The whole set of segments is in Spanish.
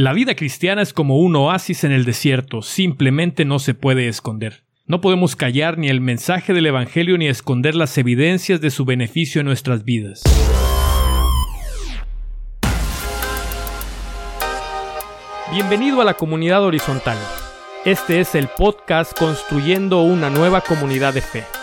La vida cristiana es como un oasis en el desierto, simplemente no se puede esconder. No podemos callar ni el mensaje del Evangelio ni esconder las evidencias de su beneficio en nuestras vidas. Bienvenido a la comunidad horizontal. Este es el podcast Construyendo una nueva comunidad de fe.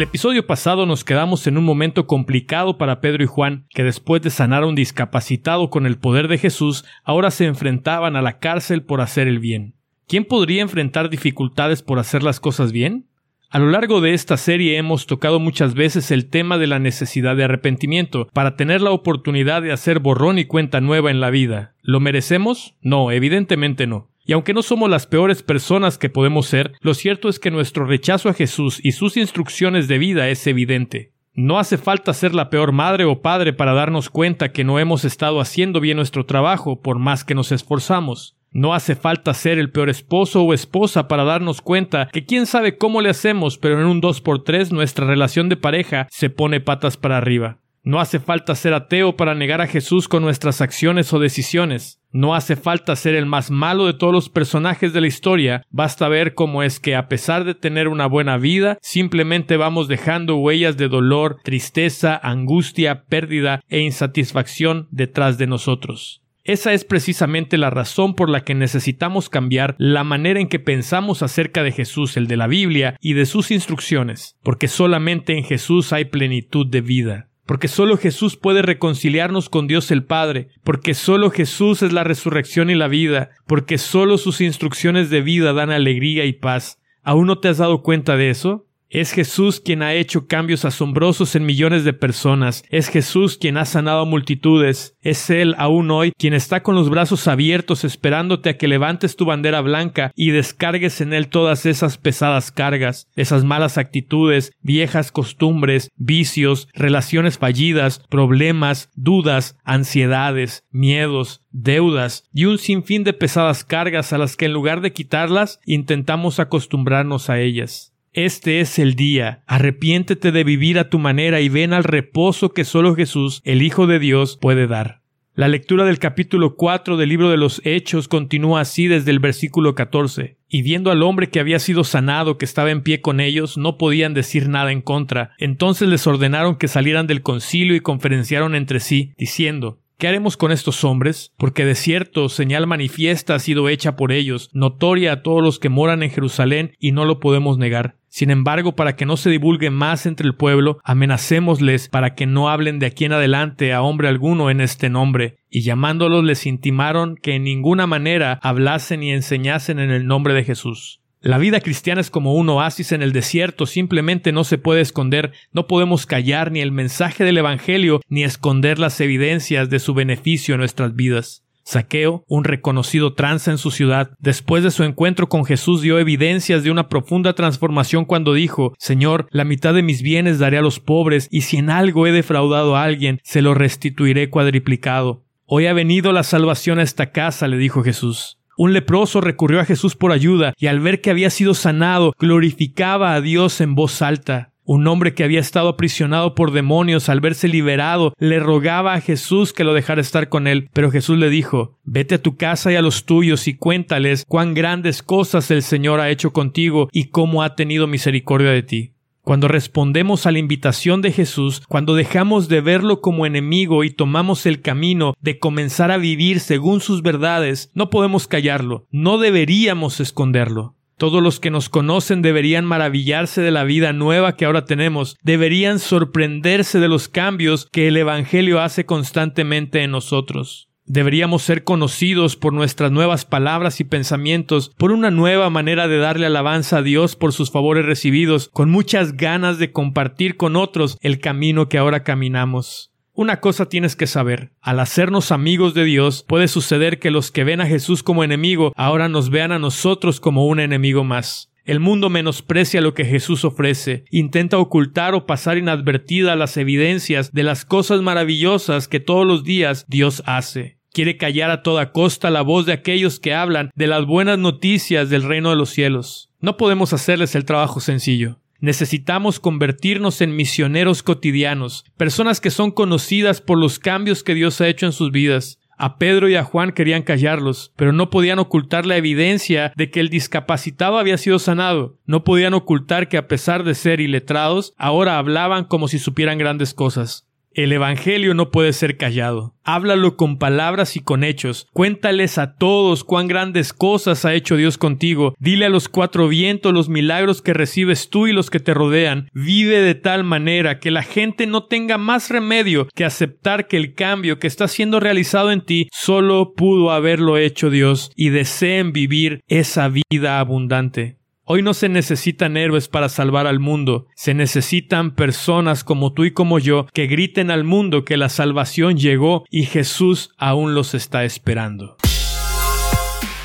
El episodio pasado nos quedamos en un momento complicado para Pedro y Juan, que después de sanar a un discapacitado con el poder de Jesús, ahora se enfrentaban a la cárcel por hacer el bien. ¿Quién podría enfrentar dificultades por hacer las cosas bien? A lo largo de esta serie hemos tocado muchas veces el tema de la necesidad de arrepentimiento para tener la oportunidad de hacer borrón y cuenta nueva en la vida. ¿Lo merecemos? No, evidentemente no. Y aunque no somos las peores personas que podemos ser, lo cierto es que nuestro rechazo a Jesús y sus instrucciones de vida es evidente. No hace falta ser la peor madre o padre para darnos cuenta que no hemos estado haciendo bien nuestro trabajo por más que nos esforzamos. No hace falta ser el peor esposo o esposa para darnos cuenta que quién sabe cómo le hacemos, pero en un 2x3 nuestra relación de pareja se pone patas para arriba. No hace falta ser ateo para negar a Jesús con nuestras acciones o decisiones. No hace falta ser el más malo de todos los personajes de la historia, basta ver cómo es que a pesar de tener una buena vida, simplemente vamos dejando huellas de dolor, tristeza, angustia, pérdida e insatisfacción detrás de nosotros. Esa es precisamente la razón por la que necesitamos cambiar la manera en que pensamos acerca de Jesús, el de la Biblia, y de sus instrucciones, porque solamente en Jesús hay plenitud de vida porque solo Jesús puede reconciliarnos con Dios el Padre, porque solo Jesús es la resurrección y la vida, porque solo sus instrucciones de vida dan alegría y paz. ¿Aún no te has dado cuenta de eso? Es Jesús quien ha hecho cambios asombrosos en millones de personas. Es Jesús quien ha sanado multitudes. Es Él aún hoy quien está con los brazos abiertos esperándote a que levantes tu bandera blanca y descargues en Él todas esas pesadas cargas, esas malas actitudes, viejas costumbres, vicios, relaciones fallidas, problemas, dudas, ansiedades, miedos, deudas y un sinfín de pesadas cargas a las que en lugar de quitarlas intentamos acostumbrarnos a ellas. Este es el día. Arrepiéntete de vivir a tu manera y ven al reposo que solo Jesús, el Hijo de Dios, puede dar. La lectura del capítulo 4 del libro de los Hechos continúa así desde el versículo 14. Y viendo al hombre que había sido sanado, que estaba en pie con ellos, no podían decir nada en contra. Entonces les ordenaron que salieran del concilio y conferenciaron entre sí, diciendo ¿Qué haremos con estos hombres? Porque de cierto señal manifiesta ha sido hecha por ellos, notoria a todos los que moran en Jerusalén, y no lo podemos negar. Sin embargo, para que no se divulgue más entre el pueblo, amenacémosles para que no hablen de aquí en adelante a hombre alguno en este nombre. Y llamándolos les intimaron que en ninguna manera hablasen y enseñasen en el nombre de Jesús. La vida cristiana es como un oasis en el desierto, simplemente no se puede esconder, no podemos callar ni el mensaje del Evangelio ni esconder las evidencias de su beneficio en nuestras vidas. Saqueo, un reconocido tranza en su ciudad, después de su encuentro con Jesús dio evidencias de una profunda transformación cuando dijo Señor, la mitad de mis bienes daré a los pobres, y si en algo he defraudado a alguien, se lo restituiré cuadriplicado. Hoy ha venido la salvación a esta casa, le dijo Jesús. Un leproso recurrió a Jesús por ayuda y al ver que había sido sanado, glorificaba a Dios en voz alta. Un hombre que había estado aprisionado por demonios al verse liberado le rogaba a Jesús que lo dejara estar con él, pero Jesús le dijo Vete a tu casa y a los tuyos y cuéntales cuán grandes cosas el Señor ha hecho contigo y cómo ha tenido misericordia de ti. Cuando respondemos a la invitación de Jesús, cuando dejamos de verlo como enemigo y tomamos el camino de comenzar a vivir según sus verdades, no podemos callarlo, no deberíamos esconderlo. Todos los que nos conocen deberían maravillarse de la vida nueva que ahora tenemos, deberían sorprenderse de los cambios que el Evangelio hace constantemente en nosotros. Deberíamos ser conocidos por nuestras nuevas palabras y pensamientos, por una nueva manera de darle alabanza a Dios por sus favores recibidos, con muchas ganas de compartir con otros el camino que ahora caminamos. Una cosa tienes que saber, al hacernos amigos de Dios, puede suceder que los que ven a Jesús como enemigo ahora nos vean a nosotros como un enemigo más. El mundo menosprecia lo que Jesús ofrece, intenta ocultar o pasar inadvertida las evidencias de las cosas maravillosas que todos los días Dios hace. Quiere callar a toda costa la voz de aquellos que hablan de las buenas noticias del reino de los cielos. No podemos hacerles el trabajo sencillo. Necesitamos convertirnos en misioneros cotidianos, personas que son conocidas por los cambios que Dios ha hecho en sus vidas. A Pedro y a Juan querían callarlos, pero no podían ocultar la evidencia de que el discapacitado había sido sanado. No podían ocultar que a pesar de ser iletrados, ahora hablaban como si supieran grandes cosas. El Evangelio no puede ser callado. Háblalo con palabras y con hechos. Cuéntales a todos cuán grandes cosas ha hecho Dios contigo. Dile a los cuatro vientos los milagros que recibes tú y los que te rodean. Vive de tal manera que la gente no tenga más remedio que aceptar que el cambio que está siendo realizado en ti solo pudo haberlo hecho Dios y deseen vivir esa vida abundante. Hoy no se necesitan héroes para salvar al mundo, se necesitan personas como tú y como yo que griten al mundo que la salvación llegó y Jesús aún los está esperando.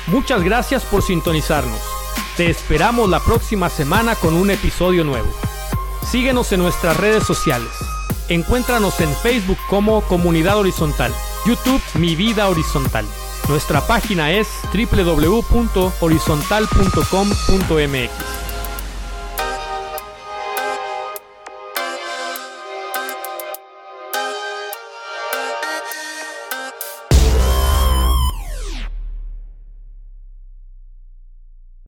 Muchas gracias por sintonizarnos. Te esperamos la próxima semana con un episodio nuevo. Síguenos en nuestras redes sociales. Encuéntranos en Facebook como Comunidad Horizontal, YouTube Mi Vida Horizontal. Nuestra página es www.horizontal.com.mx.